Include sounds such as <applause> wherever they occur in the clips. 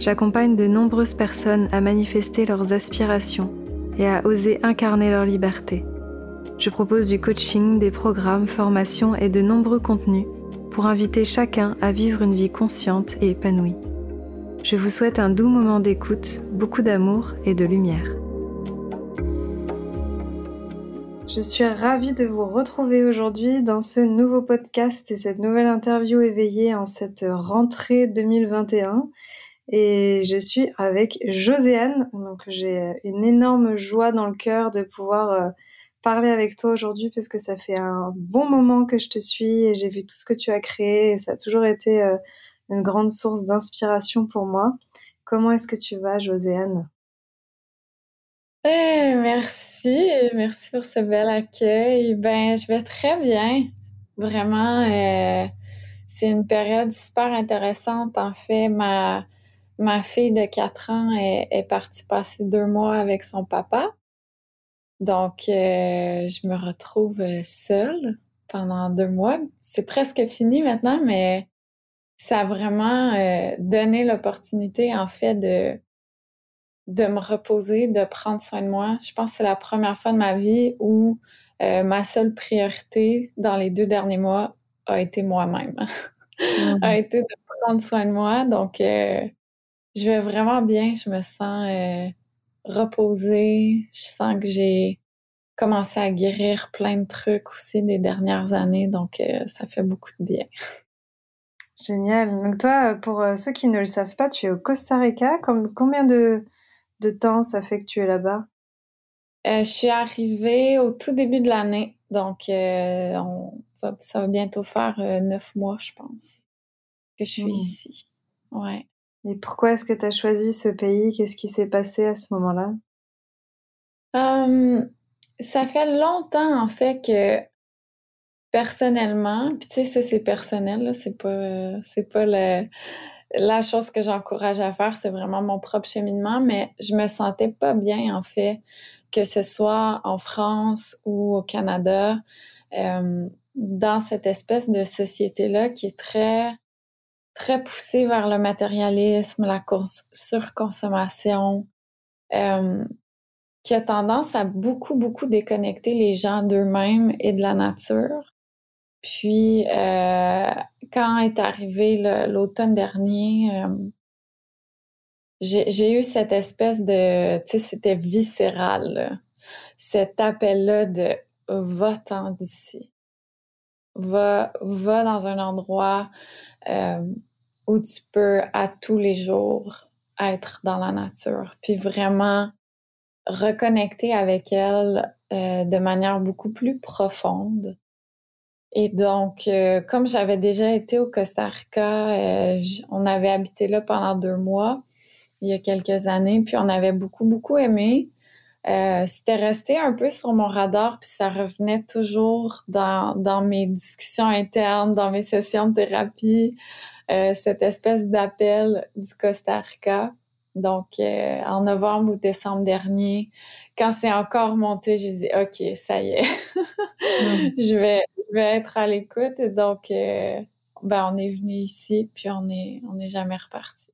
j'accompagne de nombreuses personnes à manifester leurs aspirations et à oser incarner leur liberté. Je propose du coaching, des programmes, formations et de nombreux contenus pour inviter chacun à vivre une vie consciente et épanouie. Je vous souhaite un doux moment d'écoute, beaucoup d'amour et de lumière. Je suis ravie de vous retrouver aujourd'hui dans ce nouveau podcast et cette nouvelle interview éveillée en cette rentrée 2021 et je suis avec Joséanne. Donc j'ai une énorme joie dans le cœur de pouvoir euh, parler avec toi aujourd'hui parce que ça fait un bon moment que je te suis et j'ai vu tout ce que tu as créé et ça a toujours été euh, une grande source d'inspiration pour moi. Comment est-ce que tu vas, Joséanne eh, merci, merci pour ce bel accueil. Ben, je vais très bien. Vraiment, euh, c'est une période super intéressante. En fait, ma Ma fille de 4 ans est, partie passer deux mois avec son papa. Donc, euh, je me retrouve seule pendant deux mois. C'est presque fini maintenant, mais ça a vraiment euh, donné l'opportunité, en fait, de, de me reposer, de prendre soin de moi. Je pense que c'est la première fois de ma vie où euh, ma seule priorité dans les deux derniers mois a été moi-même. <laughs> Mmh. a été de prendre soin de moi. Donc, je vais vraiment bien, je me sens euh, reposée, je sens que j'ai commencé à guérir plein de trucs aussi des dernières années, donc euh, ça fait beaucoup de bien. <laughs> Génial. Donc toi, pour euh, ceux qui ne le savent pas, tu es au Costa Rica. combien de, de temps ça fait que tu es là-bas? je suis arrivée au tout début de l'année, donc ça va bientôt faire neuf mois, je pense, que je suis mmh. ici. Ouais. Et pourquoi est-ce que tu as choisi ce pays? Qu'est-ce qui s'est passé à ce moment-là? Hum, Ça fait longtemps, en fait, que personnellement, puis tu sais, ça, c'est personnel, c'est pas, c'est pas la chose que j'encourage à faire, c'est vraiment mon propre cheminement, mais je me sentais pas bien, en fait, que ce soit en France ou au Canada, hum, dans cette espèce de société-là qui est très très poussé vers le matérialisme, la surconsommation, euh, qui a tendance à beaucoup, beaucoup déconnecter les gens d'eux-mêmes et de la nature. Puis, euh, quand est arrivé l'automne dernier, euh, j'ai eu cette espèce de, tu sais, c'était viscéral, cet appel-là de va-t'en d'ici. Va, va dans un endroit où tu peux à tous les jours être dans la nature, puis vraiment reconnecter avec elle euh, de manière beaucoup plus profonde. Et donc, euh, comme j'avais déjà été au Costa Rica, on avait habité là pendant deux mois il y a quelques années, puis on avait beaucoup, beaucoup aimé. Euh, c'était resté un peu sur mon radar, puis ça revenait toujours dans, dans mes discussions internes, dans mes sessions de thérapie, euh, cette espèce d'appel du Costa Rica. Donc, euh, en novembre ou décembre dernier, quand c'est encore monté, j'ai dit, OK, ça y est, <laughs> je, vais, je vais être à l'écoute. Donc, ben, on est venu ici, puis on n'est on est jamais reparti.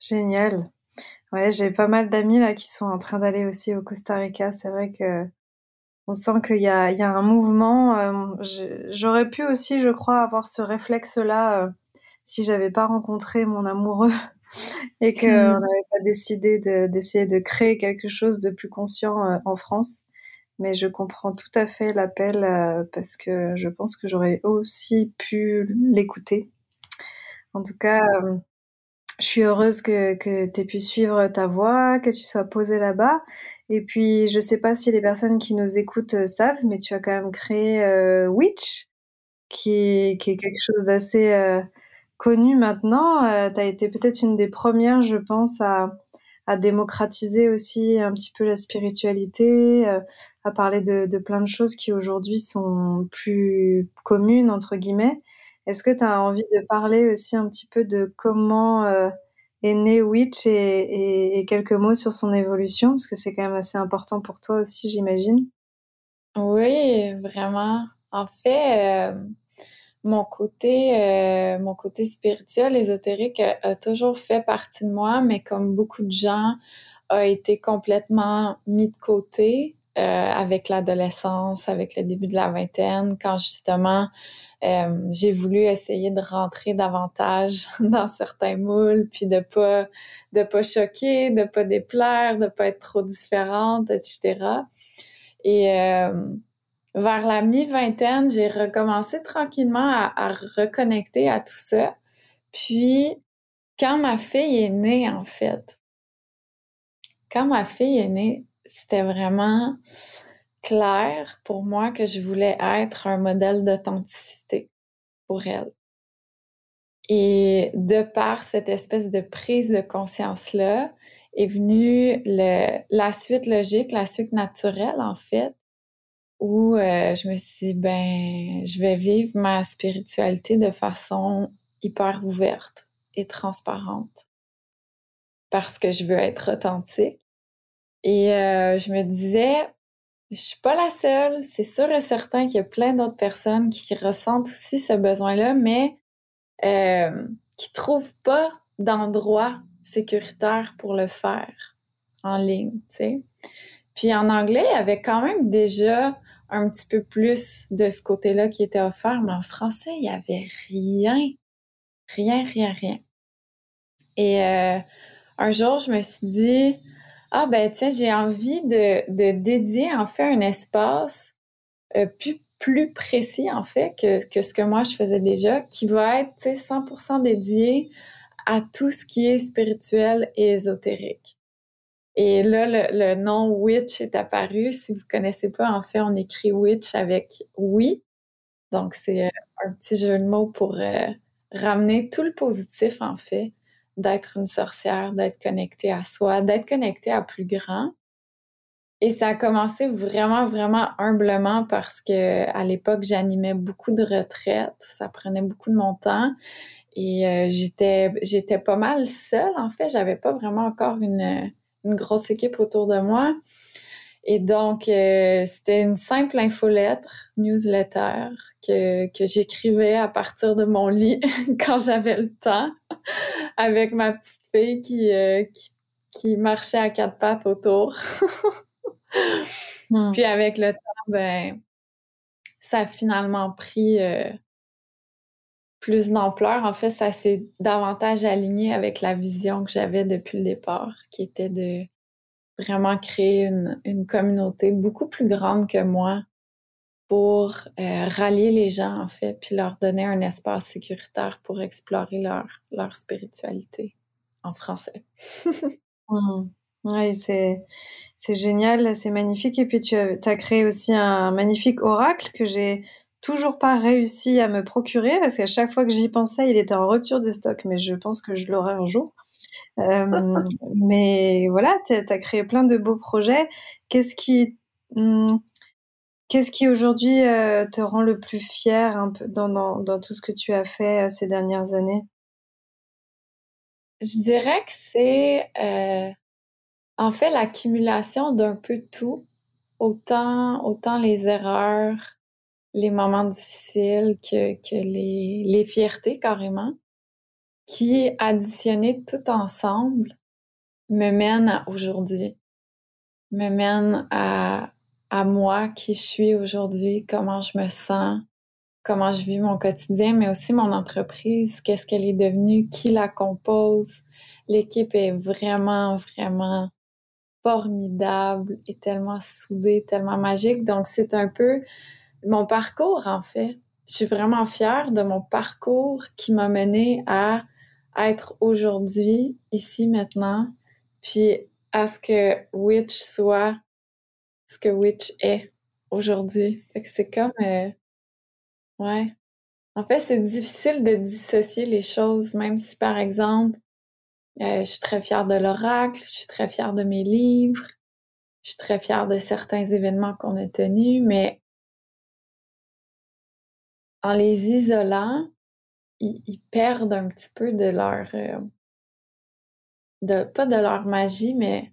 Génial. Ouais, j'ai pas mal d'amis là qui sont en train d'aller aussi au Costa Rica. C'est vrai que on sent qu'il y y a un mouvement. Euh, j'aurais pu aussi, je crois, avoir ce réflexe-là euh, si j'avais pas rencontré mon amoureux <laughs> et qu'on hmm. n'avait pas décidé d'essayer de, créer quelque chose de plus conscient euh, en France. Mais je comprends tout à fait l'appel parce que je pense que j'aurais aussi pu l'écouter. En tout cas, je suis heureuse que, que tu aies pu suivre ta voie, que tu sois posée là-bas. Et puis, je sais pas si les personnes qui nous écoutent euh, savent, mais tu as quand même créé euh, Witch, qui, qui est quelque chose d'assez euh, connu maintenant. tu as été peut-être une des premières, je pense, à, démocratiser aussi un petit peu la spiritualité, euh, à parler de, plein de choses qui aujourd'hui sont plus communes, entre guillemets. Est-ce que tu as envie de parler aussi un petit peu de comment euh, est né Witch et, et, et, quelques mots sur son évolution, parce que c'est quand même assez important pour toi aussi, j'imagine. Oui, vraiment. En fait, euh, mon côté, euh, mon côté spirituel, ésotérique a, toujours fait partie de moi, mais comme beaucoup de gens, a été complètement mis de côté euh, avec l'adolescence, avec le début de la vingtaine, quand justement euh, j'ai voulu essayer de rentrer davantage <laughs> dans certains moules, puis de pas de pas choquer, de pas déplaire, de pas être trop différente, etc. Et euh, vers la mi-vingtaine, j'ai recommencé tranquillement à, reconnecter à tout ça. Puis, quand ma fille est née, en fait, quand ma fille est née, c'était vraiment clair pour moi que je voulais être un modèle d'authenticité pour elle. Et de par cette espèce de prise de conscience-là, est venue la suite logique, la suite naturelle, en fait, où euh, je me suis dit, ben, je vais vivre ma spiritualité de façon hyper ouverte et transparente parce que je veux être authentique. Et euh, je me disais, je suis pas la seule. C'est sûr et certain qu'il y a plein d'autres personnes qui ressentent aussi ce besoin-là, mais euh, qui trouvent pas d'endroit sécuritaire pour le faire en ligne, tu sais. Puis en anglais, il y avait quand même déjà un petit peu plus de ce côté-là qui était offert, mais en français, il y avait rien. Rien, rien, rien. Et euh, un jour, je me suis dit, ah ben tiens, j'ai envie de, de, dédier en fait un espace euh, plus, plus précis en fait que, que ce que moi je faisais déjà, qui va être 100% dédié à tout ce qui est spirituel et ésotérique. Et là, le, nom witch est apparu. Si vous connaissez pas, en fait, on écrit witch avec oui. Donc, c'est euh, un petit jeu de mots pour euh, ramener tout le positif, en fait, d'être une sorcière, d'être connectée à soi, d'être connectée à plus grand. Et ça a commencé vraiment, vraiment humblement parce que à l'époque, j'animais beaucoup de retraites. Ça prenait beaucoup de mon temps. Et euh, j'étais j'étais pas mal seule, en fait. J'avais pas vraiment encore une une grosse équipe autour de moi. Et donc, euh, c'était une simple infolettre, newsletter, que, que j'écrivais à partir de mon lit <laughs> quand j'avais le temps, avec ma petite fille qui, euh, qui, qui, marchait à quatre pattes autour. <laughs> Hmm. Puis avec le temps, ben, ça a finalement pris euh, plus d'ampleur. En fait, ça s'est davantage aligné avec la vision que j'avais depuis le départ, qui était de vraiment créer une, communauté beaucoup plus grande que moi pour euh, rallier les gens, en fait, puis leur donner un espace sécuritaire pour explorer leur, spiritualité en français. <laughs> Mmh. Oui, c'est, génial, c'est magnifique. Et puis, tu as créé aussi un magnifique oracle que j'ai toujours pas réussi à me procurer parce qu'à chaque fois que j'y pensais, il était en rupture de stock, mais je pense que je l'aurai un jour. Euh, <laughs> mais voilà, tu as créé plein de beaux projets. Qu'est-ce qui, hmm, qu'est-ce qui aujourd'hui euh, te rend le plus fier un peu dans, dans, dans, tout ce que tu as fait euh, ces dernières années? Je dirais que c'est en fait l'accumulation d'un peu tout, autant, autant les erreurs, les moments difficiles que, que les, les fiertés carrément, qui, additionnés tout ensemble, me mènent à aujourd'hui, me mènent à, à moi qui je suis aujourd'hui, comment je me sens, comment je vis mon quotidien, mais aussi mon entreprise, qu'est-ce qu'elle est devenue, qui la compose. L'équipe est vraiment, vraiment formidable et tellement soudée, tellement magique. Donc, c'est un peu mon parcours, en fait. Je suis vraiment fière de mon parcours qui m'a mené à être aujourd'hui, ici, maintenant, puis à ce que Witch soit ce que Witch est aujourd'hui. C'est comme... Euh, ouais. En fait, c'est difficile de dissocier les choses, même si, par exemple, je suis très fière de l'oracle, je suis très fière de mes livres, je suis très fière de certains événements qu'on a tenus, mais en les isolant, ils, perdent un petit peu de leur de pas de leur magie, mais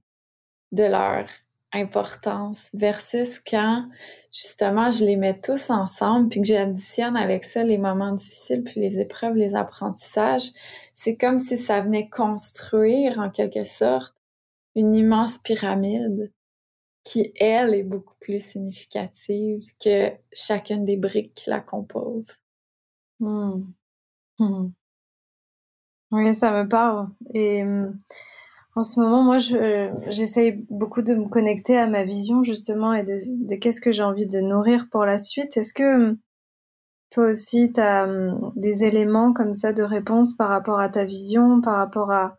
de leur importance versus quand justement je les mets tous ensemble puis que j'additionne avec ça les moments difficiles puis les épreuves, les apprentissages, c'est comme si ça venait construire en quelque sorte une immense pyramide qui, elle, est beaucoup plus significative que chacune des briques qui la composent. Hmm. Hmm. Oui, ça me parle. Et hmm, en ce moment, moi, j'essaye beaucoup de me connecter à ma vision, justement, et de, qu'est-ce que j'ai envie de nourrir pour la suite. Est-ce que toi aussi, tu as des éléments comme ça de réponse par rapport à ta vision, par rapport à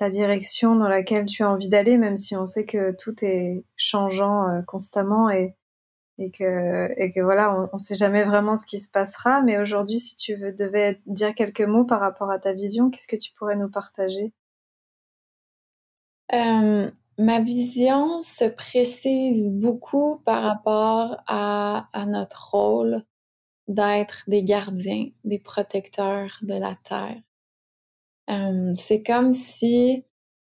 la direction dans laquelle tu as envie d'aller, même si on sait que tout est changeant euh, constamment et, et, que, et que voilà, on ne sait jamais vraiment ce qui se passera. Mais aujourd'hui, si tu veux, devais dire quelques mots par rapport à ta vision, qu'est-ce que tu pourrais nous partager? Euh, ma vision se précise beaucoup par rapport à, à notre rôle d'être des gardiens, des protecteurs de la Terre. Euh, c'est comme si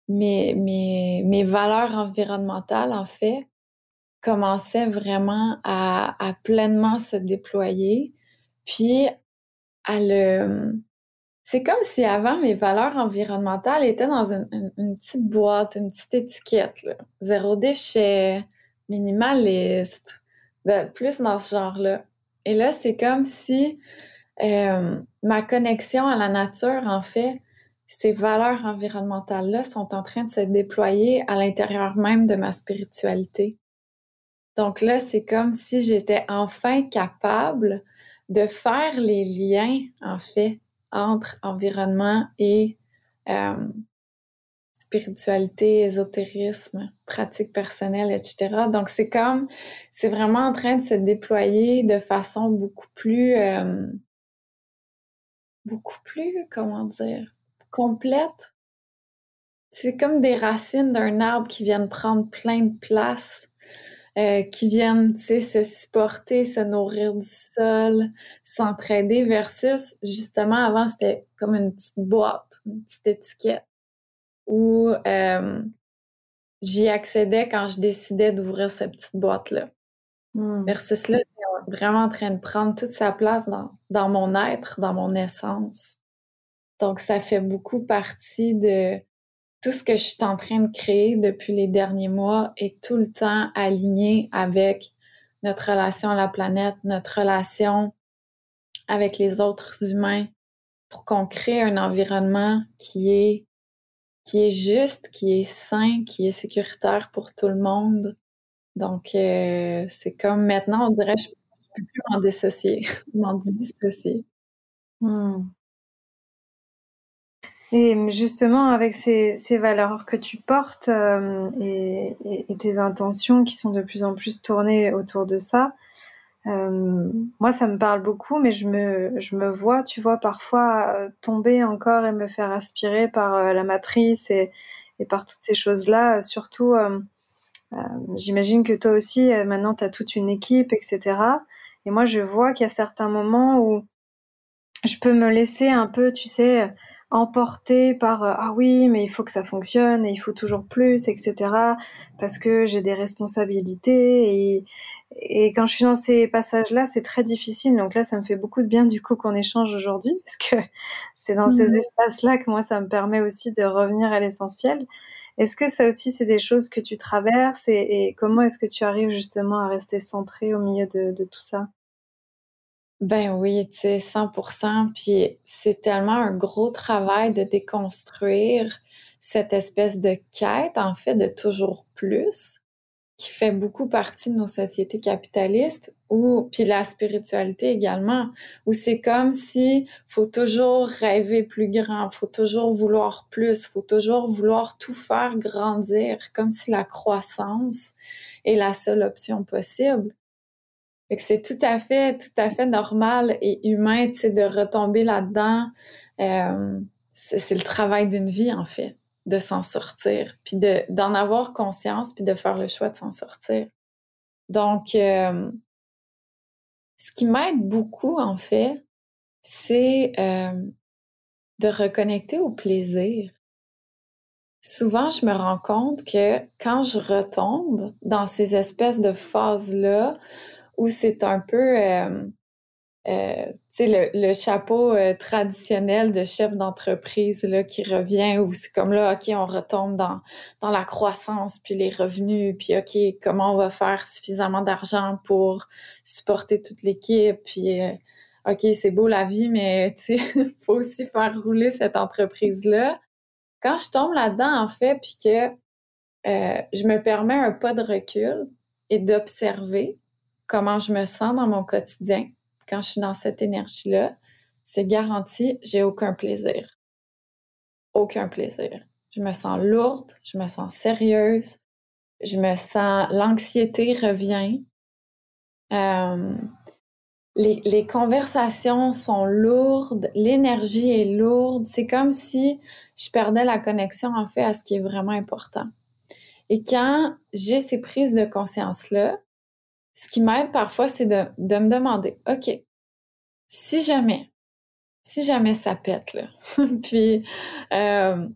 mes, mes, mes valeurs environnementales, en fait, commençaient vraiment à, à pleinement se déployer, puis à le, c'est comme si avant, mes valeurs environnementales étaient dans une, petite boîte, une petite étiquette. Zéro déchet, minimaliste, plus dans ce genre-là. Et là, c'est comme si euh, ma connexion à la nature, en fait, ces valeurs environnementales-là sont en train de se déployer à l'intérieur même de ma spiritualité. Donc là, c'est comme si j'étais enfin capable de faire les liens, en fait, entre environnement et euh, spiritualité, ésotérisme, pratique personnelle, etc. Donc c'est comme, c'est vraiment en train de se déployer de façon beaucoup plus, euh, beaucoup plus, comment dire, complète. C'est comme des racines d'un arbre qui viennent prendre plein de place euh, qui viennent se supporter, se nourrir du sol, s'entraider versus justement avant c'était comme une petite boîte, une petite étiquette où euh, j'y accédais quand je décidais d'ouvrir cette petite boîte-là. Hmm. Versus là, c'est vraiment en train de prendre toute sa place dans, dans mon être, dans mon essence. Donc, ça fait beaucoup partie de, tout ce que je suis en train de créer depuis les derniers mois est tout le temps aligné avec notre relation à la planète, notre relation avec les autres humains pour qu'on crée un environnement qui est qui est juste, qui est sain, qui est sécuritaire pour tout le monde. Donc euh, c'est comme maintenant on dirait je peux plus m'en dissocier, <laughs> m'en dissocier. Hmm. Et justement, avec ces, ces valeurs que tu portes euh, et, et, tes intentions qui sont de plus en plus tournées autour de ça, euh, moi, ça me parle beaucoup, mais je me, je me vois, tu vois, parfois euh, tomber encore et me faire aspirer par la matrice et, et, par toutes ces choses-là. Surtout, j'imagine que toi aussi, maintenant, tu as toute une équipe, etc. Et moi, je vois qu'il y a certains moments où je peux me laisser un peu, tu sais, emporté par euh, ah oui mais il faut que ça fonctionne et il faut toujours plus etc parce que j'ai des responsabilités et, et quand je suis dans ces passages là c'est très difficile donc là ça me fait beaucoup de bien du coup qu'on échange aujourd'hui <laughs> parce que c'est dans ces mmh. espaces là que moi ça me permet aussi de revenir à l'essentiel. Est-ce que ça aussi c'est des choses que tu traverses et, et comment est-ce que tu arrives justement à rester centré au milieu de, de tout ça? Ben oui, tu sais, 100%. Puis c'est tellement un gros travail de déconstruire cette espèce de quête, en fait, de toujours plus, qui fait beaucoup partie de nos sociétés capitalistes, ou puis la spiritualité également, où c'est comme si faut toujours rêver plus grand, faut toujours vouloir plus, faut toujours vouloir tout faire grandir, comme si la croissance est la seule option possible c'est tout à fait, tout à fait normal et humain, de retomber là-dedans. Euh, c'est le travail d'une vie, en fait, de s'en sortir, puis d'en avoir conscience, puis de faire le choix de s'en sortir. Donc, euh, ce qui m'aide beaucoup, en fait, c'est euh, de reconnecter au plaisir. Souvent, je me rends compte que quand je retombe dans ces espèces de phases-là, où c'est un peu euh, euh, le, chapeau euh, traditionnel de chef d'entreprise qui revient où c'est comme là ok on retombe dans dans la croissance puis les revenus puis ok comment on va faire suffisamment d'argent pour supporter toute l'équipe puis ok c'est beau la vie mais sais <laughs> faut aussi faire rouler cette entreprise là quand je tombe là-dedans en fait puis que je me permets un pas de recul et d'observer comment je me sens dans mon quotidien quand je suis dans cette énergie-là, c'est garanti, j'ai aucun plaisir. Aucun plaisir. Je me sens lourde, je me sens sérieuse, je me sens, l'anxiété revient. Euh, les, les, conversations sont lourdes, l'énergie est lourde. C'est comme si je perdais la connexion en fait à ce qui est vraiment important. Et quand j'ai ces prises de conscience-là, ce qui m'aide parfois, c'est de, de, me demander, OK, si jamais, si jamais ça pète, là, <laughs> puis euh,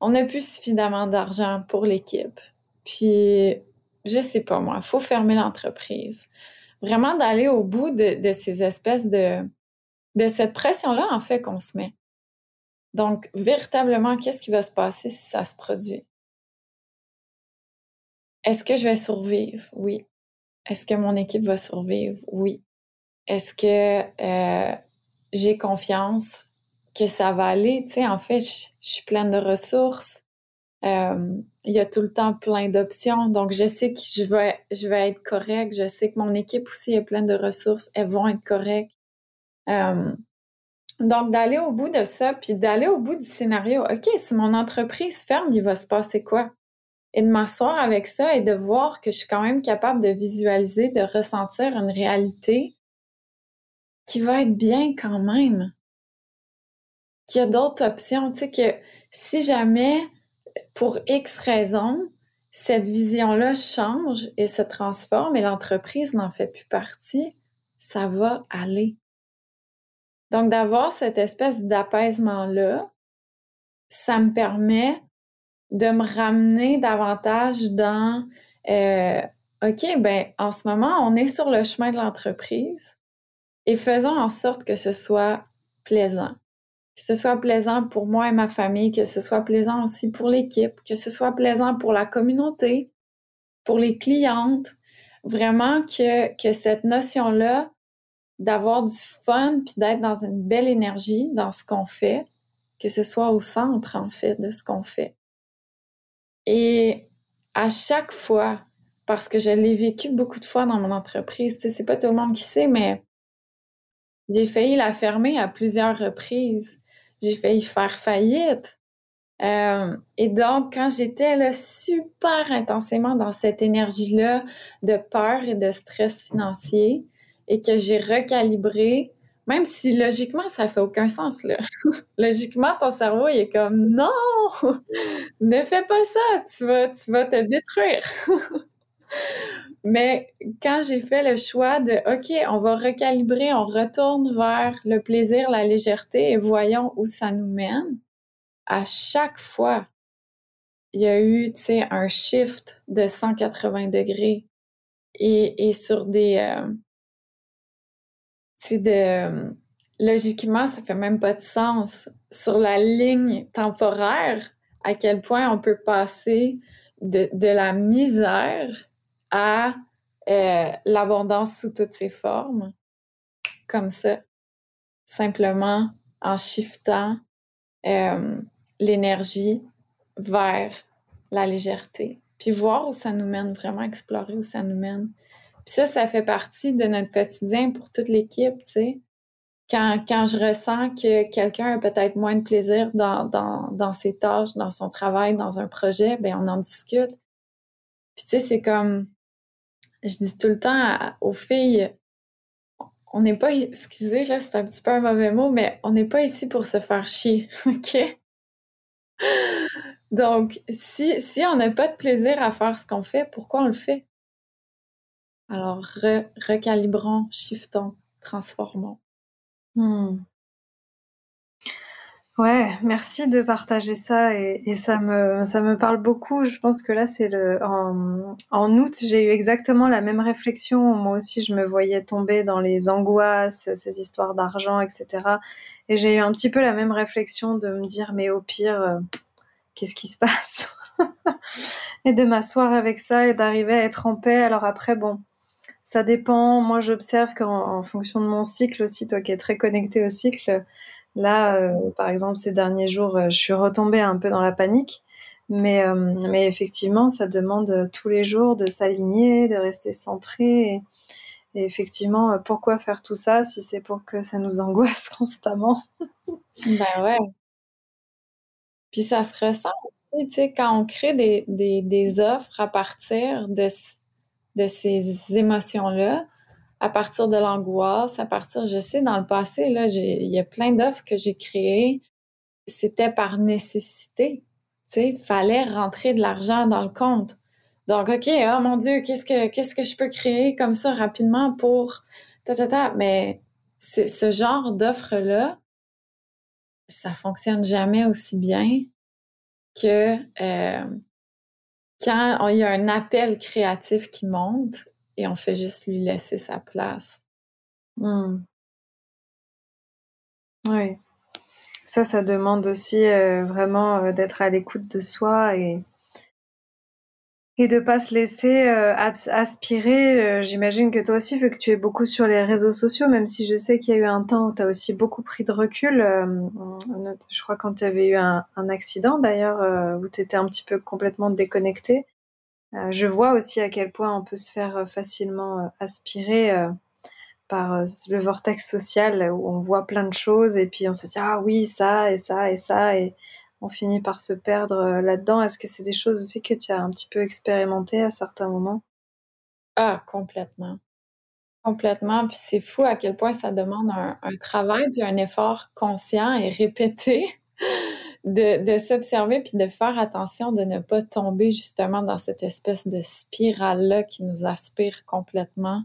on n'a plus suffisamment d'argent pour l'équipe, puis je sais pas moi, faut fermer l'entreprise. Vraiment d'aller au bout de, de, ces espèces de, de cette pression-là, en fait, qu'on se met. Donc, véritablement, qu'est-ce qui va se passer si ça se produit? Est-ce que je vais survivre? Oui. Est-ce que mon équipe va survivre? Oui. Est-ce que euh, j'ai confiance que ça va aller? Tu sais, en fait, je, suis pleine de ressources. Euh, il y a tout le temps plein d'options. Donc, je sais que je vais, être correcte. Je sais que mon équipe aussi est pleine de ressources. Elles vont être correctes. Euh, donc, d'aller au bout de ça, puis d'aller au bout du scénario. OK, si mon entreprise ferme, il va se passer quoi? Et de m'asseoir avec ça et de voir que je suis quand même capable de visualiser, de ressentir une réalité qui va être bien quand même. Qu'il y a d'autres options, tu sais, que si jamais, pour X raisons, cette vision-là change et se transforme et l'entreprise n'en fait plus partie, ça va aller. Donc, d'avoir cette espèce d'apaisement-là, ça me permet de me ramener davantage dans euh, OK, ben en ce moment, on est sur le chemin de l'entreprise et faisons en sorte que ce soit plaisant. Que ce soit plaisant pour moi et ma famille, que ce soit plaisant aussi pour l'équipe, que ce soit plaisant pour la communauté, pour les clientes. Vraiment que, que cette notion-là d'avoir du fun puis d'être dans une belle énergie dans ce qu'on fait, que ce soit au centre, en fait, de ce qu'on fait. Et à chaque fois, parce que je l'ai vécu beaucoup de fois dans mon entreprise, c'est pas tout le monde qui sait, mais j'ai failli la fermer à plusieurs reprises. J'ai failli faire faillite. Euh, et donc, quand j'étais là super intensément dans cette énergie-là de peur et de stress financier et que j'ai recalibré même si logiquement, ça fait aucun sens, là. <laughs> logiquement, ton cerveau, il est comme non, <laughs> ne fais pas ça, tu vas, tu vas te détruire. <laughs> Mais quand j'ai fait le choix de OK, on va recalibrer, on retourne vers le plaisir, la légèreté et voyons où ça nous mène, à chaque fois, il y a eu, un shift de 180 degrés et, et sur des, euh, c'est de logiquement, ça fait même pas de sens sur la ligne temporaire à quel point on peut passer de, de la misère à euh, l'abondance sous toutes ses formes, comme ça, simplement en shiftant euh, l'énergie vers la légèreté, puis voir où ça nous mène, vraiment explorer où ça nous mène. Puis ça, ça fait partie de notre quotidien pour toute l'équipe, tu sais. Quand, quand je ressens que quelqu'un a peut-être moins de plaisir dans, dans, dans ses tâches, dans son travail, dans un projet, ben on en discute. Puis tu sais, c'est comme, je dis tout le temps aux filles, on n'est pas, excusez, là, c'est un petit peu un mauvais mot, mais on n'est pas ici pour se faire chier, <laughs> OK? Donc, si, si on n'a pas de plaisir à faire ce qu'on fait, pourquoi on le fait? Alors, recalibrons, shiftons, transformons. Hmm. Ouais, merci de partager ça et, ça me ça me parle beaucoup. Je pense que là c'est le en, en août j'ai eu exactement la même réflexion. Moi aussi je me voyais tomber dans les angoisses, ces histoires d'argent, etc. Et j'ai eu un petit peu la même réflexion de me dire mais au pire euh, qu'est-ce qui se passe? <laughs> Et de m'asseoir avec ça et d'arriver à être en paix. Alors après bon ça dépend. Moi j'observe qu'en fonction de mon cycle aussi, toi qui es très connecté au cycle Là, euh, par exemple, ces derniers jours, euh, je suis retombée un peu dans la panique. Mais, euh, mais effectivement, ça demande tous les jours de s'aligner, de rester centré. Et, effectivement, pourquoi faire tout ça si c'est pour que ça nous angoisse <laughs> constamment? Ben ouais. Puis ça se ressent aussi, tu sais, quand on crée des, des, des offres à partir de, de ces émotions-là, à partir de l'angoisse, à partir, je sais, dans le passé, là, il y a plein d'offres que j'ai créées. C'était par nécessité. Tu fallait rentrer de l'argent dans le compte. Donc, OK, oh mon Dieu, qu'est-ce que, je peux créer comme ça rapidement pour ta, ta, ta? Mais ce genre d'offre-là, ça fonctionne jamais aussi bien que euh, quand il y a un appel créatif qui monte et on fait juste lui laisser sa place. Mmh. Oui. Ça, ça demande aussi euh, vraiment euh, d'être à l'écoute de soi et, et de pas se laisser euh, aspirer. J'imagine que toi aussi, vu que tu es beaucoup sur les réseaux sociaux, même si je sais qu'il y a eu un temps où tu as aussi beaucoup pris de recul. je crois quand tu avais eu un, accident d'ailleurs, où tu étais un petit peu complètement déconnecté. Euh, je vois aussi à quel point on peut se faire euh, facilement euh, aspirer par le vortex social où on voit plein de choses et puis on se dit ah oui ça et ça et ça et on finit par se perdre là-dedans. Est-ce que c'est des choses aussi que tu as un petit peu expérimenté à certains moments? Ah complètement, complètement. Puis c'est fou à quel point ça demande un, un travail puis un effort conscient et répété <laughs> de, s'observer puis de faire attention de ne pas tomber justement dans cette espèce de spirale-là qui nous aspire complètement,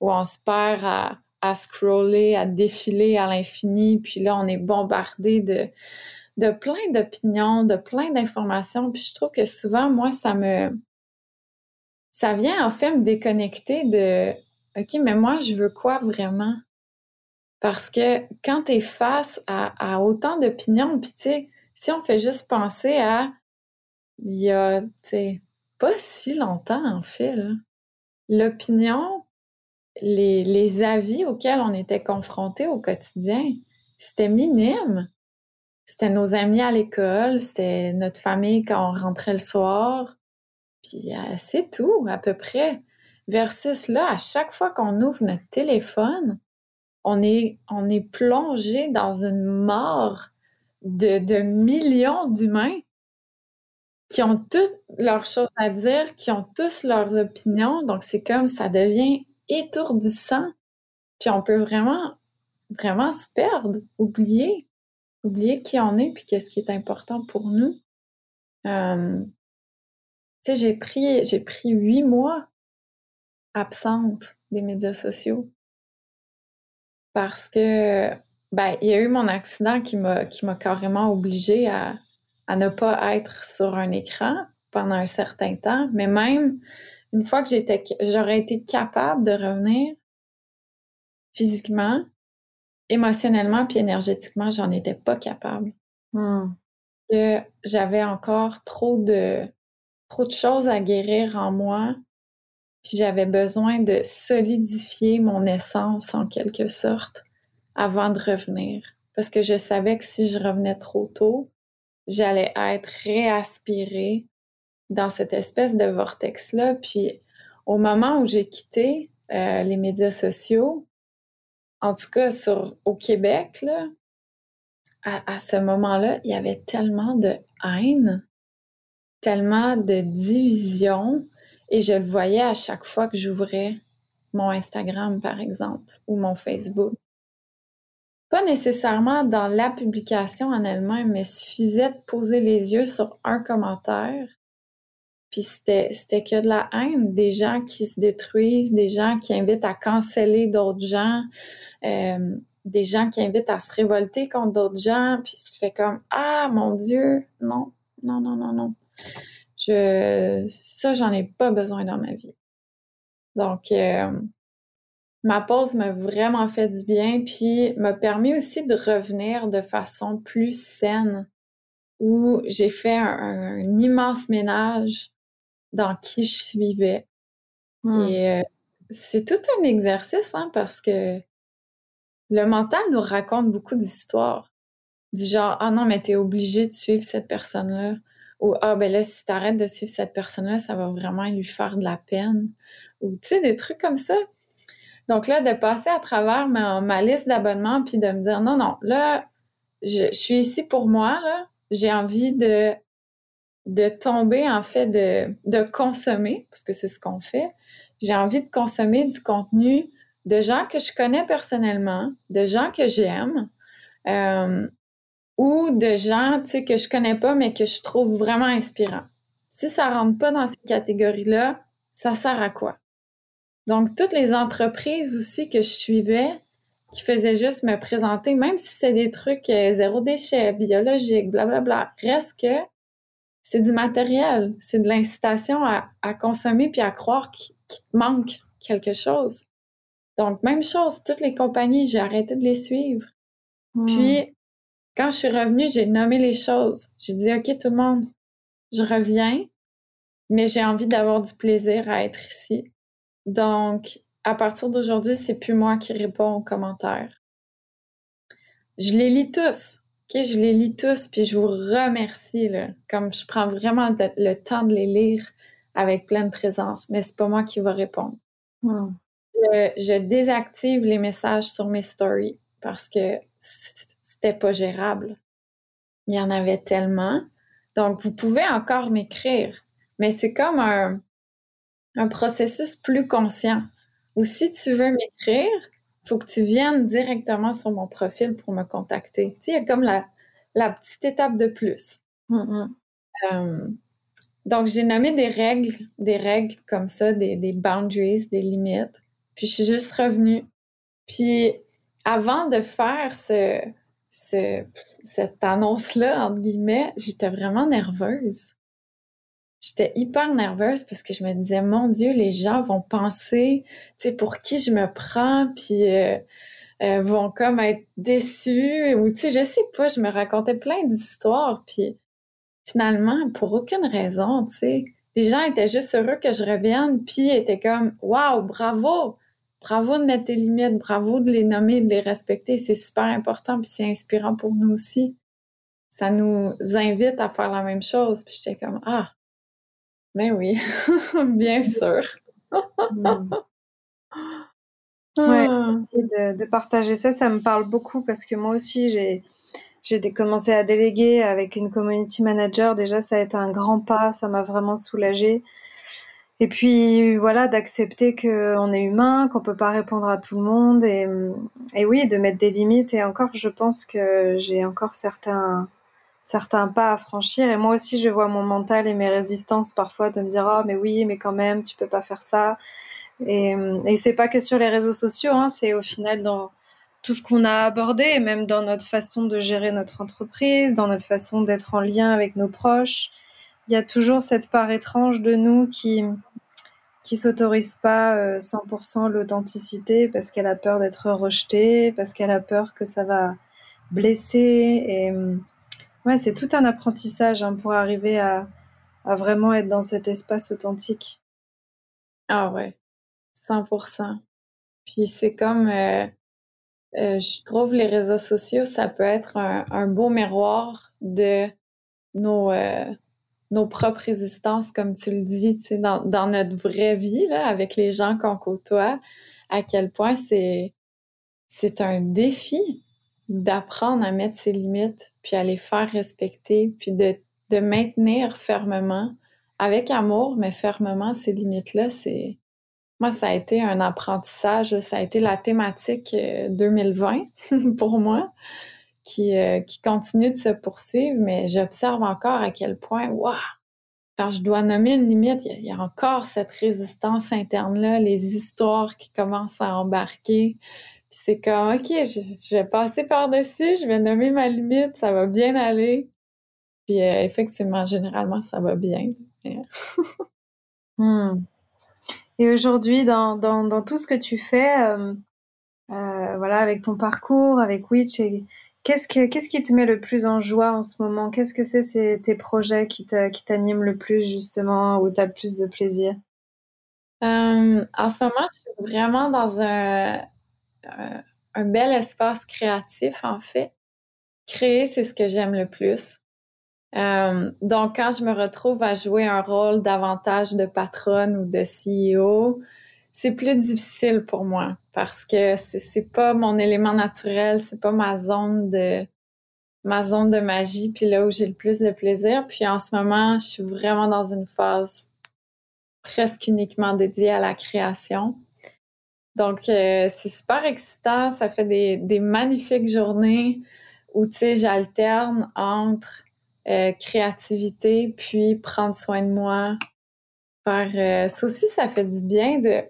où on se perd à, à scroller, à défiler à l'infini, puis là, on est bombardé de, de plein d'opinions, de plein d'informations, puis je trouve que souvent, moi, ça me... Ça vient en fait me déconnecter de OK, mais moi, je veux quoi vraiment? Parce que quand tu es face à, autant d'opinions, puis tu sais, si on fait juste penser à il y a, tu sais, pas si longtemps, en fait, l'opinion, les, les avis auxquels on était confrontés au quotidien, c'était minime. C'était nos amis à l'école, c'était notre famille quand on rentrait le soir. Puis euh, c'est tout, à peu près. Versus là, à chaque fois qu'on ouvre notre téléphone, on est, on est plongé dans une mort de, millions d'humains qui ont toutes leurs choses à dire, qui ont tous leurs opinions. Donc, c'est comme ça devient étourdissant. Puis on peut vraiment, vraiment se perdre, oublier, oublier qui on est puis qu'est-ce qui est important pour nous. Euh, tu sais, j'ai pris, j'ai pris huit mois absente des médias sociaux parce que ben, il y a eu mon accident qui m'a qui m'a carrément obligée à, à ne pas être sur un écran pendant un certain temps. Mais même une fois que j'étais j'aurais été capable de revenir physiquement, émotionnellement puis énergétiquement, j'en étais pas capable. Hmm. Que j'avais encore trop de trop de choses à guérir en moi. Puis j'avais besoin de solidifier mon essence en quelque sorte avant de revenir. Parce que je savais que si je revenais trop tôt, j'allais être réaspirée dans cette espèce de vortex-là. Puis au moment où j'ai quitté euh, les médias sociaux, en tout cas sur, au Québec, à, à ce moment-là, il y avait tellement de haine, tellement de division, et je le voyais à chaque fois que j'ouvrais mon Instagram, par exemple, ou mon Facebook. Pas nécessairement dans la publication en elle-même, mais suffisait de poser les yeux sur un commentaire. Puis c'était, c'était que de la haine, des gens qui se détruisent, des gens qui invitent à canceller d'autres gens, euh, des gens qui invitent à se révolter contre d'autres gens. Puis j'étais comme, ah mon Dieu, non, non, non, non, non. Je, ça, j'en ai pas besoin dans ma vie. Donc, euh, ma pause m'a vraiment fait du bien, puis m'a permis aussi de revenir de façon plus saine, où j'ai fait un, immense ménage dans qui je suivais. Hmm. Et euh, c'est tout un exercice, hein, parce que le mental nous raconte beaucoup d'histoires. Du genre, ah non, mais t'es obligé de suivre cette personne-là. Ou, ah ben là, si t'arrêtes de suivre cette personne-là, ça va vraiment lui faire de la peine. Ou, tu sais, des trucs comme ça. Donc là, de passer à travers ma, liste d'abonnements puis de me dire, non, non, là, je, suis ici pour moi, là. J'ai envie de, de tomber, en fait, de, de consommer, parce que c'est ce qu'on fait. J'ai envie de consommer du contenu de gens que je connais personnellement, de gens que j'aime, euh, ou de gens que je connais pas, mais que je trouve vraiment inspirants. Si ça rentre pas dans ces catégories-là, ça sert à quoi? Donc, toutes les entreprises aussi que je suivais, qui faisaient juste me présenter, même si c'est des trucs euh, zéro déchet, biologique, blablabla, reste que c'est du matériel, c'est de l'incitation à, consommer puis à croire qu'il te manque quelque chose. Donc, même chose, toutes les compagnies, j'ai arrêté de les suivre. Puis, quand je suis revenue, j'ai nommé les choses. J'ai dit, OK, tout le monde, je reviens, mais j'ai envie d'avoir du plaisir à être ici. Donc, à partir d'aujourd'hui, c'est plus moi qui réponds aux commentaires. Je les lis tous. OK, je les lis tous, puis je vous remercie, là. Comme je prends vraiment le temps de les lire avec pleine présence, mais c'est pas moi qui va répondre. Hmm je, désactive les messages sur mes stories parce que c'était pas gérable. Il y en avait tellement. Donc, vous pouvez encore m'écrire, mais c'est comme un, un processus plus conscient. Ou si tu veux m'écrire, faut que tu viennes directement sur mon profil pour me contacter. Tu sais, il y a comme la, la petite étape de plus. Euh, donc, j'ai nommé des règles, des règles comme ça, des, des boundaries, des limites. Puis je suis juste revenue. Puis avant de faire ce, ce cette annonce-là, entre guillemets, j'étais vraiment nerveuse. J'étais hyper nerveuse parce que je me disais, mon Dieu, les gens vont penser, tu sais, pour qui je me prends, puis euh, euh, vont comme être déçus, ou tu sais, je sais pas, je me racontais plein d'histoires, puis finalement, pour aucune raison, tu sais, les gens étaient juste heureux que je revienne, puis étaient comme, waouh, bravo, bravo de mettre tes limites, bravo de les nommer, de les respecter. C'est super important, puis c'est inspirant pour nous aussi. Ça nous invite à faire la même chose. Puis j'étais comme, ah, ben oui, <laughs> bien sûr. mm. <laughs> Ouais, ah. de, de, partager ça, ça me parle beaucoup parce que moi aussi, j'ai, j'ai commencé à déléguer avec une community manager. Déjà, ça a été un grand pas, ça m'a vraiment soulagée. Et puis voilà, d'accepter qu'on est humain, qu'on peut pas répondre à tout le monde, et, et, oui, de mettre des limites. Et encore, je pense que j'ai encore certains certains pas à franchir. Et moi aussi, je vois mon mental et mes résistances parfois de me dire oh mais oui, mais quand même, tu peux pas faire ça. Et, et c'est pas que sur les réseaux sociaux, hein, c'est au final dans tout ce qu'on a abordé, et même dans notre façon de gérer notre entreprise, dans notre façon d'être en lien avec nos proches il y a toujours cette part étrange de nous qui qui s'autorise pas 100% euh, l'authenticité parce qu'elle a peur d'être rejetée, parce qu'elle a peur que ça va blesser. Et ouais, c'est tout un apprentissage hein, pour arriver à, vraiment être dans cet espace authentique. Ah ouais, 100%. Puis c'est comme, euh, euh, je trouve les réseaux sociaux, ça peut être un, beau miroir de nos, euh, nos propres résistances, comme tu le dis, dans, dans notre vraie vie, avec les gens qu'on côtoie, à quel point c'est un défi d'apprendre à mettre ses limites, puis à les faire respecter, puis de, maintenir fermement, avec amour, mais fermement, ces limites-là, c'est, moi, ça a été un apprentissage, ça a été la thématique 2020 <laughs> pour moi, qui, qui continue de se poursuivre, mais j'observe encore à quel point, waouh, quand je dois nommer une limite, il y, a encore cette résistance interne-là, les histoires qui commencent à embarquer. C'est comme, OK, je, vais passer par-dessus, je vais nommer ma limite, ça va bien aller. Puis euh, effectivement, généralement, ça va bien. <laughs> Hmm. Et aujourd'hui, dans, dans, tout ce que tu fais, euh, euh, voilà, avec ton parcours, avec Witch et Qu'est-ce, qui te met le plus en joie en ce moment? Qu'est-ce que c'est tes projets qui, t'animent le plus justement, où tu as le plus de plaisir? Euh, En ce moment, je suis vraiment dans un, un, bel espace créatif en fait. Créer, c'est ce que j'aime le plus. Euh, donc, quand je me retrouve à jouer un rôle davantage de patronne ou de CEO, c'est plus difficile pour moi parce que c'est pas mon élément naturel, c'est pas ma zone de ma zone de magie, puis là où j'ai le plus de plaisir. Puis en ce moment, je suis vraiment dans une phase presque uniquement dédiée à la création. Donc, euh, c'est super excitant. Ça fait des, des magnifiques journées où, tu sais, j'alterne entre euh, créativité puis prendre soin de moi. Faire, euh, ça aussi, ça fait du bien de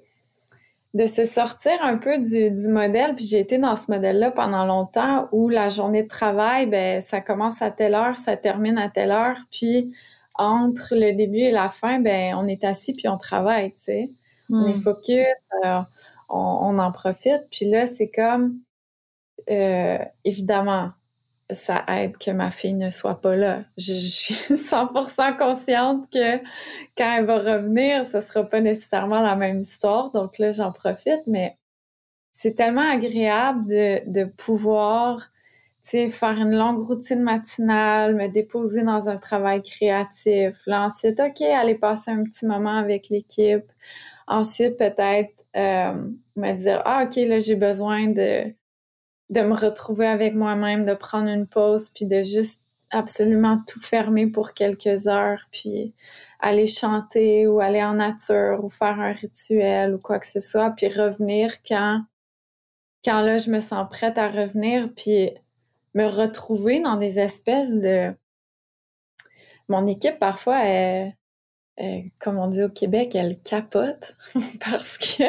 de se sortir un peu du, du modèle. Puis j'ai été dans ce modèle-là pendant longtemps où la journée de travail, ben ça commence à telle heure, ça termine à telle heure. Puis entre le début et la fin, ben on est assis puis on travaille, tu sais. On est hmm. focus, euh, on, en profite. Puis là, c'est comme, euh, évidemment, ça aide que ma fille ne soit pas là. Je, suis <laughs> 100% consciente que quand elle va revenir, ce sera pas nécessairement la même histoire. Donc là, j'en profite, mais c'est tellement agréable de, de pouvoir, faire une longue routine matinale, me déposer dans un travail créatif. Là, ensuite, OK, aller passer un petit moment avec l'équipe. Ensuite, peut-être euh, me dire, ah, OK, là, j'ai besoin de de me retrouver avec moi-même, de prendre une pause, puis de juste absolument tout fermer pour quelques heures, puis aller chanter ou aller en nature ou faire un rituel ou quoi que ce soit, puis revenir quand, quand là, je me sens prête à revenir, puis me retrouver dans des espèces de... Mon équipe, parfois, elle, comme on dit au Québec, elle capote <laughs> parce que...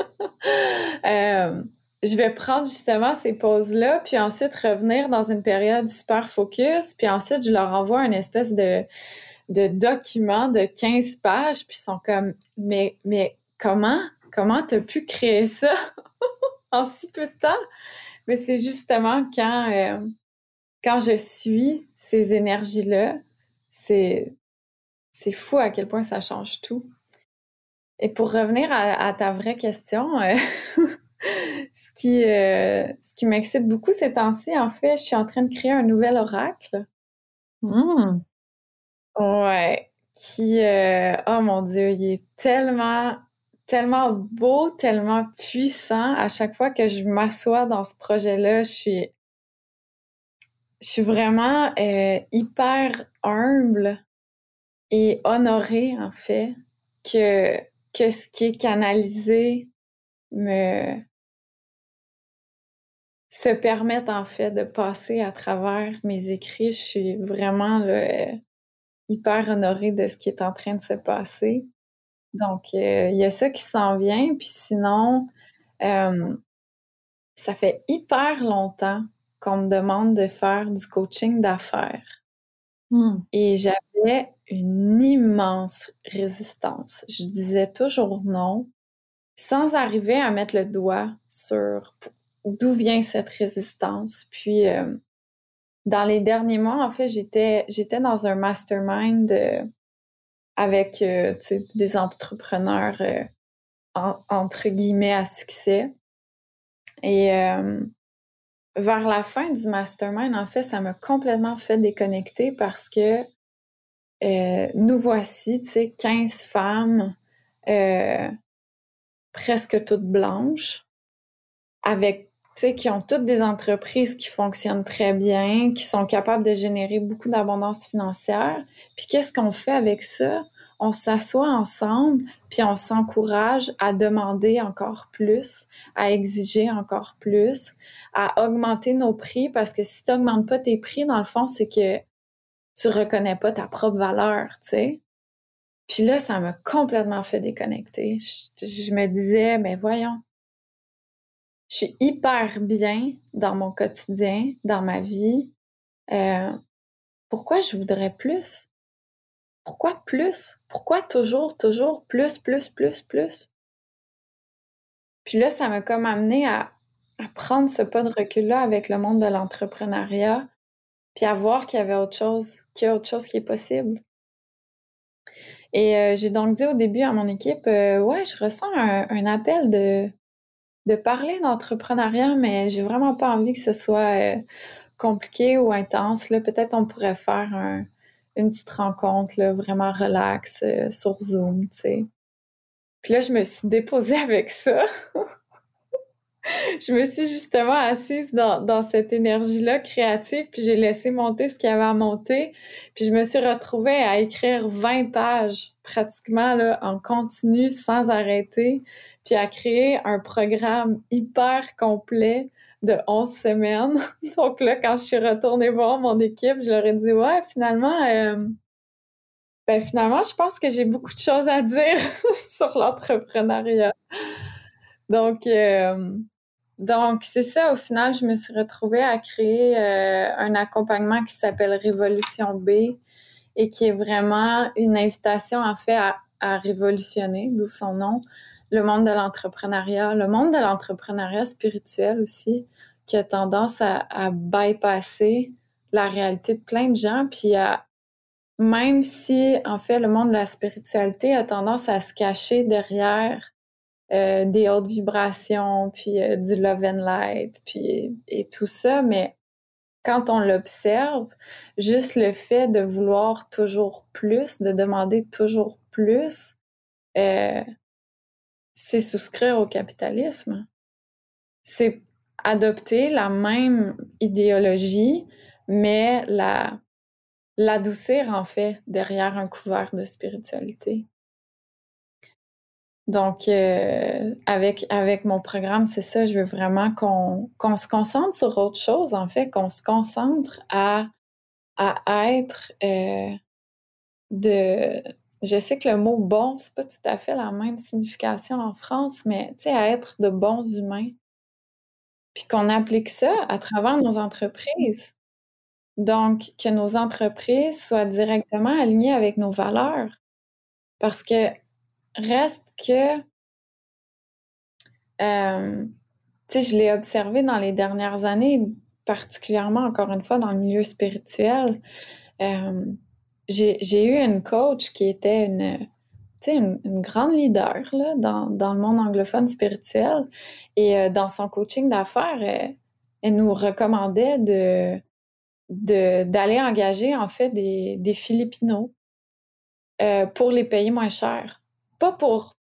<laughs> euh, je vais prendre justement ces pauses-là, puis ensuite revenir dans une période super focus, puis ensuite je leur envoie une espèce de, de document de 15 pages, puis ils sont comme mais mais comment comment t'as pu créer ça <laughs> en si peu de temps? Mais c'est justement quand euh, quand je suis ces énergies-là, c'est c'est fou à quel point ça change tout. Et pour revenir à, ta vraie question, euh, <laughs> ce qui, euh, ce qui m'excite beaucoup ces temps-ci, en fait, je suis en train de créer un nouvel oracle. Mmh. Ouais. Qui, euh, oh mon Dieu, il est tellement, tellement beau, tellement puissant. À chaque fois que je m'assois dans ce projet-là, je suis, je suis vraiment hyper humble et honorée, en fait, que, que ce qui est canalisé me, se permettent en fait de passer à travers mes écrits. Je suis vraiment là, hyper honorée de ce qui est en train de se passer. Donc, euh, il y a ça qui s'en vient. Puis sinon, euh, ça fait hyper longtemps qu'on me demande de faire du coaching d'affaires. Hmm. Et j'avais une immense résistance. Je disais toujours non, sans arriver à mettre le doigt sur d'où vient cette résistance. Puis, euh, dans les derniers mois, en fait, j'étais dans un mastermind euh, avec euh, des entrepreneurs entre guillemets à succès. Et vers la fin du mastermind, en fait, ça m'a complètement fait déconnecter parce que nous voici, tu sais, 15 femmes presque toutes blanches avec sais, qui ont toutes des entreprises qui fonctionnent très bien, qui sont capables de générer beaucoup d'abondance financière. Puis qu'est-ce qu'on fait avec ça? On s'assoit ensemble, puis on s'encourage à demander encore plus, à exiger encore plus, à augmenter nos prix, parce que si tu n'augmentes pas tes prix, dans le fond, c'est que tu reconnais pas ta propre valeur, tu sais. Puis là, ça m'a complètement fait déconnecter. Je, me disais, mais voyons, je suis hyper bien dans mon quotidien, dans ma vie. Euh, pourquoi je voudrais plus? Pourquoi plus? Pourquoi toujours, toujours plus, plus, plus, plus? Puis là, ça m'a comme amené à, prendre ce pas de recul-là avec le monde de l'entrepreneuriat, puis à voir qu'il y avait autre chose, qu'il y a autre chose qui est possible. Et euh, j'ai donc dit au début à mon équipe, euh, ouais, je ressens un, appel de, de parler d'entrepreneuriat, mais j'ai vraiment pas envie que ce soit euh, compliqué ou intense. Là, peut-être on pourrait faire un, une petite rencontre là, vraiment relax sur Zoom, tu sais. Puis là, je me suis déposée <laughs> avec ça. je me suis justement assise dans, dans cette énergie-là créative, puis j'ai laissé monter ce qu'il y avait à monter. Puis je me suis retrouvée à écrire 20 pages pratiquement là, en continu, sans arrêter, puis à créer un programme hyper complet de 11 semaines. <laughs> Donc là, quand je suis retournée voir mon équipe, je leur ai dit, ouais, finalement, euh, ben finalement, je pense que j'ai beaucoup de choses à dire <laughs> sur l'entrepreneuriat. Donc, euh, donc, c'est ça, au final, je me suis retrouvée à créer euh, un accompagnement qui s'appelle Révolution B et qui est vraiment une invitation, en fait, à, révolutionner, d'où son nom, le monde de l'entrepreneuriat, le monde de l'entrepreneuriat spirituel aussi, qui a tendance à, bypasser la réalité de plein de gens, puis à, même si, en fait, le monde de la spiritualité a tendance à se cacher derrière euh, des hautes vibrations, puis euh, du love and light, puis et tout ça, mais quand on l'observe, juste le fait de vouloir toujours plus, de demander toujours plus, euh, c'est souscrire au capitalisme. C'est adopter la même idéologie, mais la l'adoucir en fait derrière un couvert de spiritualité. Donc, euh, avec, avec mon programme, c'est ça, je veux vraiment qu'on qu'on se concentre sur autre chose, en fait, qu'on se concentre à, à être euh, de... Je sais que le mot bon, c'est pas tout à fait la même signification en France, mais tu sais, à être de bons humains. Puis qu'on applique ça à travers nos entreprises. Donc, que nos entreprises soient directement alignées avec nos valeurs. Parce que Reste que, tu sais, je l'ai observé dans les dernières années, particulièrement encore une fois dans le milieu spirituel. J'ai eu une coach qui était une, une, grande leader là, dans, dans, le monde anglophone spirituel. Et euh, dans son coaching d'affaires, elle, elle, nous recommandait d'aller engager en fait des, des Philippinos euh, pour les payer moins cher pas pour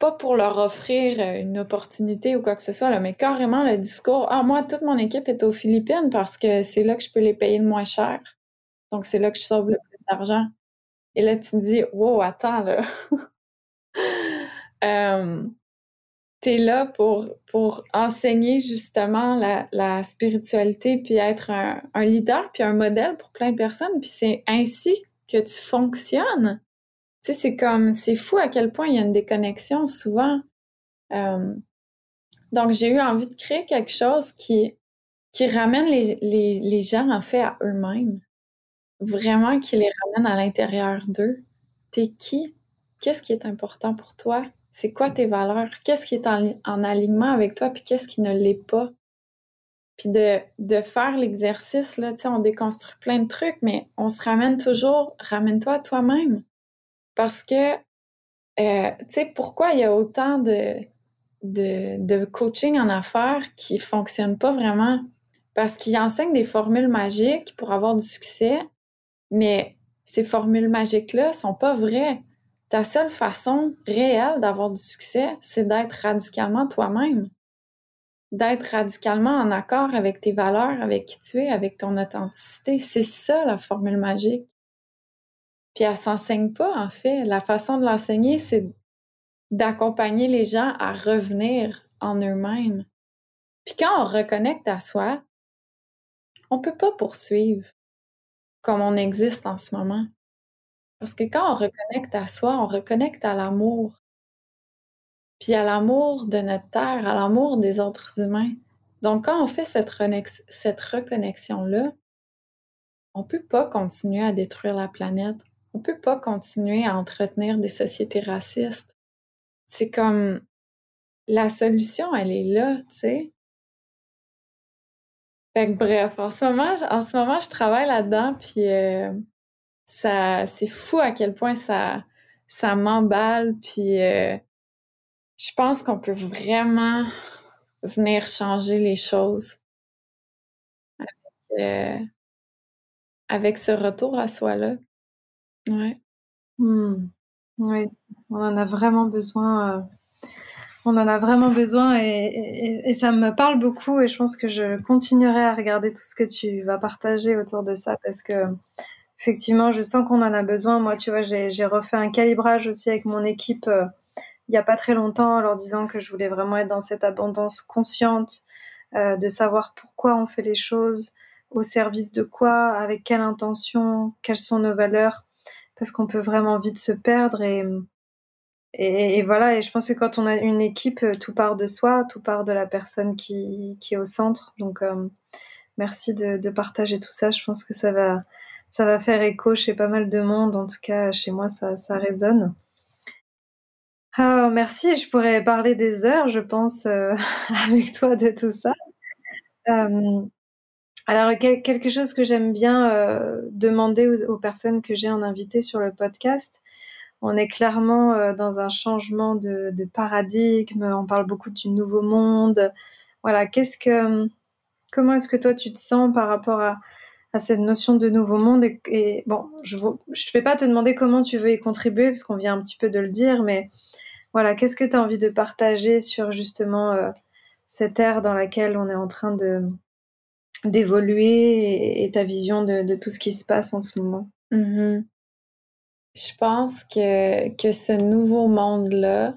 pas pour leur offrir euh, une opportunité ou quoi que ce soit, là, mais carrément le discours Ah, moi, toute mon équipe est aux Philippines parce que c'est là que je peux les payer le moins cher. Donc, c'est là que je sauve le plus d'argent. Et là, tu te dis Wow, attends, là. <laughs> euh, tu es là pour, pour enseigner justement la, la spiritualité, puis être un, leader, puis un modèle pour plein de personnes. Puis c'est ainsi que tu fonctionnes. Tu sais, c'est comme, c'est fou à quel point il y a une déconnexion souvent. Euh, donc, j'ai eu envie de créer quelque chose qui, qui ramène les, les, les gens, en fait, à eux-mêmes. Vraiment, qui les ramène à l'intérieur d'eux. T'es qui? Qu'est-ce qui est important pour toi? C'est quoi tes valeurs? Qu'est-ce qui est en, en, alignement avec toi? Puis qu'est-ce qui ne l'est pas? Puis de, de faire l'exercice, là, tu sais, on déconstruit plein de trucs, mais on se ramène toujours, ramène-toi à toi-même. Parce que, euh, tu sais, pourquoi il y a autant de, de, de coaching en affaires qui fonctionnent pas vraiment? Parce qu'ils enseignent des formules magiques pour avoir du succès, mais ces formules magiques-là sont pas vraies. Ta seule façon réelle d'avoir du succès, c'est d'être radicalement toi-même. D'être radicalement en accord avec tes valeurs, avec qui tu es, avec ton authenticité. C'est ça la formule magique. Puis elle s'enseigne pas, en fait. La façon de l'enseigner, c'est d'accompagner les gens à revenir en eux-mêmes. Puis quand on reconnecte à soi, on peut pas poursuivre comme on existe en ce moment. Parce que quand on reconnecte à soi, on reconnecte à l'amour. Puis à l'amour de notre terre, à l'amour des autres humains. Donc quand on fait cette, cette reconnexion-là, on peut pas continuer à détruire la planète. On peut pas continuer à entretenir des sociétés racistes. C'est comme la solution, elle est là, tu sais. Fait que bref, en ce moment, en ce moment, je travaille là-dedans, puis euh, ça, c'est fou à quel point ça, ça m'emballe, puis euh, je pense qu'on peut vraiment venir changer les choses avec, euh, ce retour à soi-là. Ouais. Mmh. Oui, on en a vraiment besoin on en a vraiment besoin et, ça me parle beaucoup et je pense que je continuerai à regarder tout ce que tu vas partager autour de ça parce que effectivement, je sens qu'on en a besoin. Moi, tu vois, j'ai refait un calibrage aussi avec mon équipe euh, il n'y a pas très longtemps en leur disant que je voulais vraiment être dans cette abondance consciente, euh, de savoir pourquoi on fait les choses, au service de quoi, avec quelle intention, quelles sont nos valeurs, parce qu'on peut vraiment vite se perdre et et, voilà, et je pense que quand on a une équipe, euh, tout part de soi, tout part de la personne qui, qui est au centre. Donc, euh, merci de, partager tout ça. Je pense que ça va, ça va faire écho chez pas mal de monde. En tout cas, chez moi, ça, ça résonne. Ah, merci. Je pourrais parler des heures, je pense, euh, <laughs> avec toi de tout ça. alors, quelque chose que j'aime bien demander aux, personnes que j'ai en invité sur le podcast, on est clairement euh, dans un changement de, paradigme. On parle beaucoup du nouveau monde. Voilà, qu'est-ce que, comment est-ce que toi tu te sens par rapport à, cette notion de nouveau monde? Et, bon, je ne vais pas te demander comment tu veux y contribuer parce qu'on vient un petit peu de le dire, mais voilà, qu'est-ce que tu as envie de partager sur justement euh, cette ère dans laquelle on est en train de d'évoluer et, ta vision de, tout ce qui se passe en ce moment? Mm-hmm. Je pense que, que ce nouveau monde-là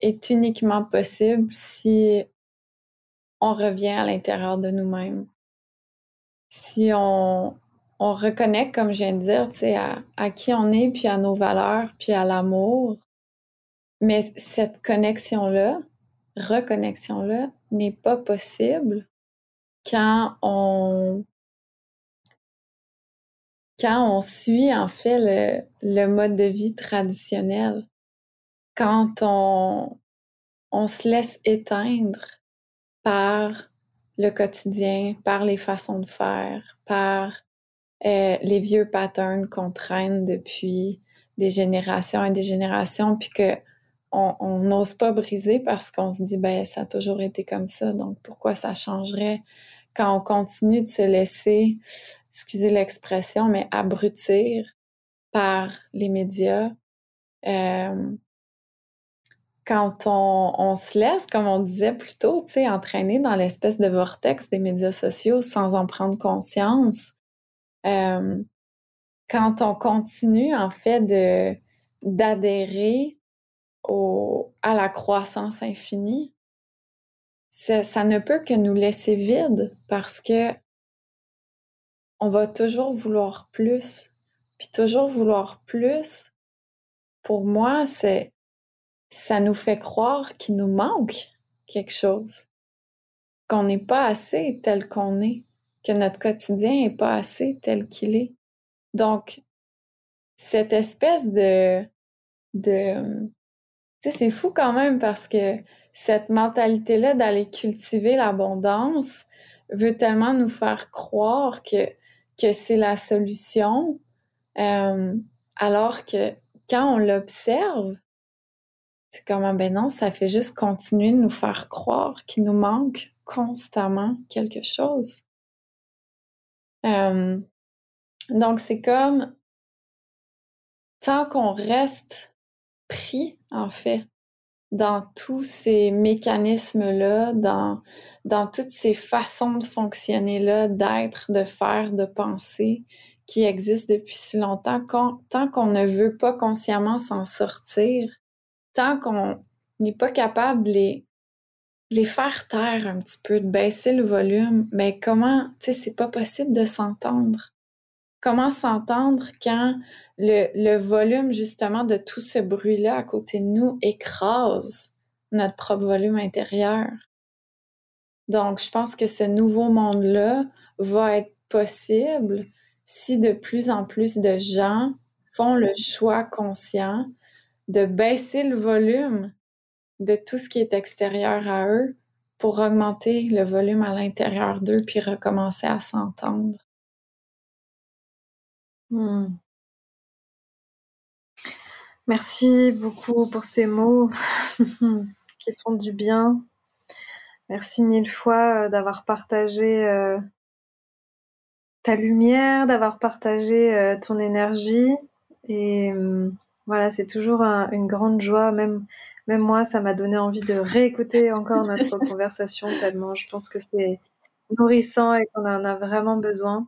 est uniquement possible si on revient à l'intérieur de nous-mêmes. Si on, on reconnaît, comme je viens de dire, à, à qui on est, puis à nos valeurs, puis à l'amour. Mais cette connexion-là, reconnexion-là, n'est pas possible quand on quand on suit en fait le, mode de vie traditionnel, quand on, se laisse éteindre par le quotidien, par les façons de faire, par euh, les vieux patterns qu'on traîne depuis des générations et des générations, puis que on n'ose pas briser parce qu'on se dit ben ça a toujours été comme ça, donc pourquoi ça changerait? Quand on continue de se laisser excusez l'expression, mais abrutir par les médias. Euh, quand on, se laisse, comme on disait plus tôt, entraîner dans l'espèce de vortex des médias sociaux sans en prendre conscience, euh, quand on continue en fait de d'adhérer à la croissance infinie, ça, ne peut que nous laisser vides parce que on va toujours vouloir plus. Puis toujours vouloir plus, pour moi, c'est ça nous fait croire qu'il nous manque quelque chose, qu'on n'est pas assez tel qu'on est, que notre quotidien n'est pas assez tel qu'il est. Donc, cette espèce de... de tu sais, c'est fou quand même parce que cette mentalité-là d'aller cultiver l'abondance veut tellement nous faire croire que que c'est la solution, euh, alors que quand on l'observe, c'est comme, ah, ben non, ça fait juste continuer de nous faire croire qu'il nous manque constamment quelque chose. Euh, donc, c'est comme, tant qu'on reste pris, en fait, dans tous ces mécanismes-là, dans, dans toutes ces façons de fonctionner-là, d'être, de faire, de penser, qui existent depuis si longtemps, tant qu'on ne veut pas consciemment s'en sortir, tant qu'on n'est pas capable de les, les faire taire un petit peu, de baisser le volume, mais comment, tu sais, c'est pas possible de s'entendre. Comment s'entendre quand le, volume justement de tout ce bruit-là à côté de nous écrase notre propre volume intérieur? Donc, je pense que ce nouveau monde-là va être possible si de plus en plus de gens font le choix conscient de baisser le volume de tout ce qui est extérieur à eux pour augmenter le volume à l'intérieur d'eux puis recommencer à s'entendre. Hmm. Merci beaucoup pour ces mots <laughs> qui font du bien. Merci mille fois euh, d'avoir partagé euh, ta lumière, d'avoir partagé euh, ton énergie. Et voilà, c'est toujours une grande joie. Même, même moi, ça m'a donné envie de réécouter encore notre <laughs> conversation tellement je pense que c'est nourrissant et qu'on en a vraiment besoin.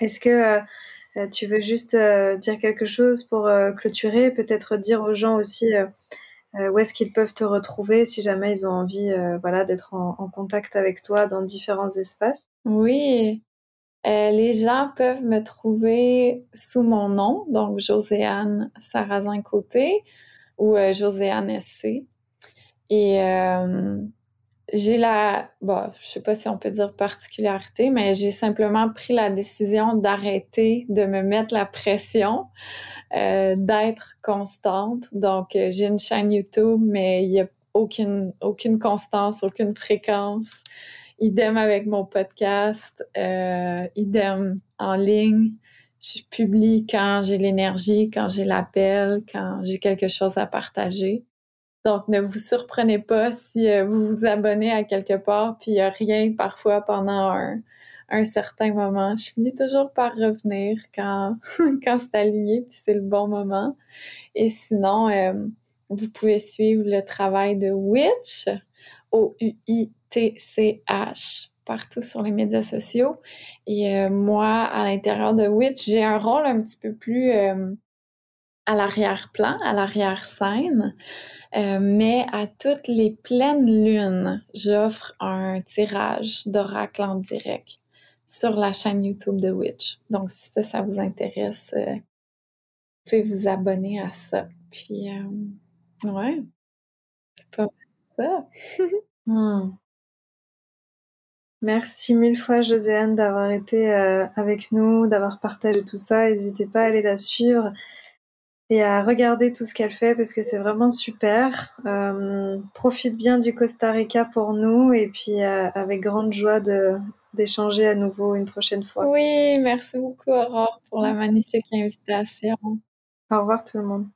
Est-ce que tu veux juste dire quelque chose pour clôturer Peut-être dire aux gens aussi euh, où est-ce qu'ils peuvent te retrouver si jamais ils ont envie euh, voilà, d'être en, contact avec toi dans différents espaces? Oui, euh, les gens peuvent me trouver sous mon nom, donc Joséanne Sarrazin-Côté ou Joséanne SC. Et j'ai la, bon, je sais pas si on peut dire particularité, mais j'ai simplement pris la décision d'arrêter de me mettre la pression, euh, d'être constante. Donc, euh, j'ai une chaîne YouTube, mais il y a aucune, aucune constance, aucune fréquence. Idem avec mon podcast, euh, idem en ligne. Je publie quand j'ai l'énergie, quand j'ai l'appel, quand j'ai quelque chose à partager. Donc, ne vous surprenez pas si euh, vous vous abonnez à quelque part, puis il n'y a rien parfois pendant un, certain moment. Je finis toujours par revenir quand, <laughs> quand c'est aligné, puis c'est le bon moment. Et sinon, euh, vous pouvez suivre le travail de Witch, O-U-I-T-C-H, partout sur les médias sociaux. Et euh, moi, à l'intérieur de Witch, j'ai un rôle un petit peu plus à l'arrière-plan, à l'arrière-scène. Euh, mais à toutes les pleines lunes, j'offre un tirage d'oracle en direct sur la chaîne YouTube de Witch. Donc, si ça, vous intéresse, euh, vous pouvez vous abonner à ça. Puis, euh, ouais, c'est pas ça. <laughs> Hmm. Merci mille fois, Joséanne, d'avoir été avec nous, d'avoir partagé tout ça. N'hésitez pas à aller la suivre et à regarder tout ce qu'elle fait parce que c'est vraiment super. Euh, profite bien du Costa Rica pour nous et puis euh, avec grande joie de d'échanger à nouveau une prochaine fois. Oui, merci beaucoup Aurore pour la magnifique invitation. Au revoir tout le monde.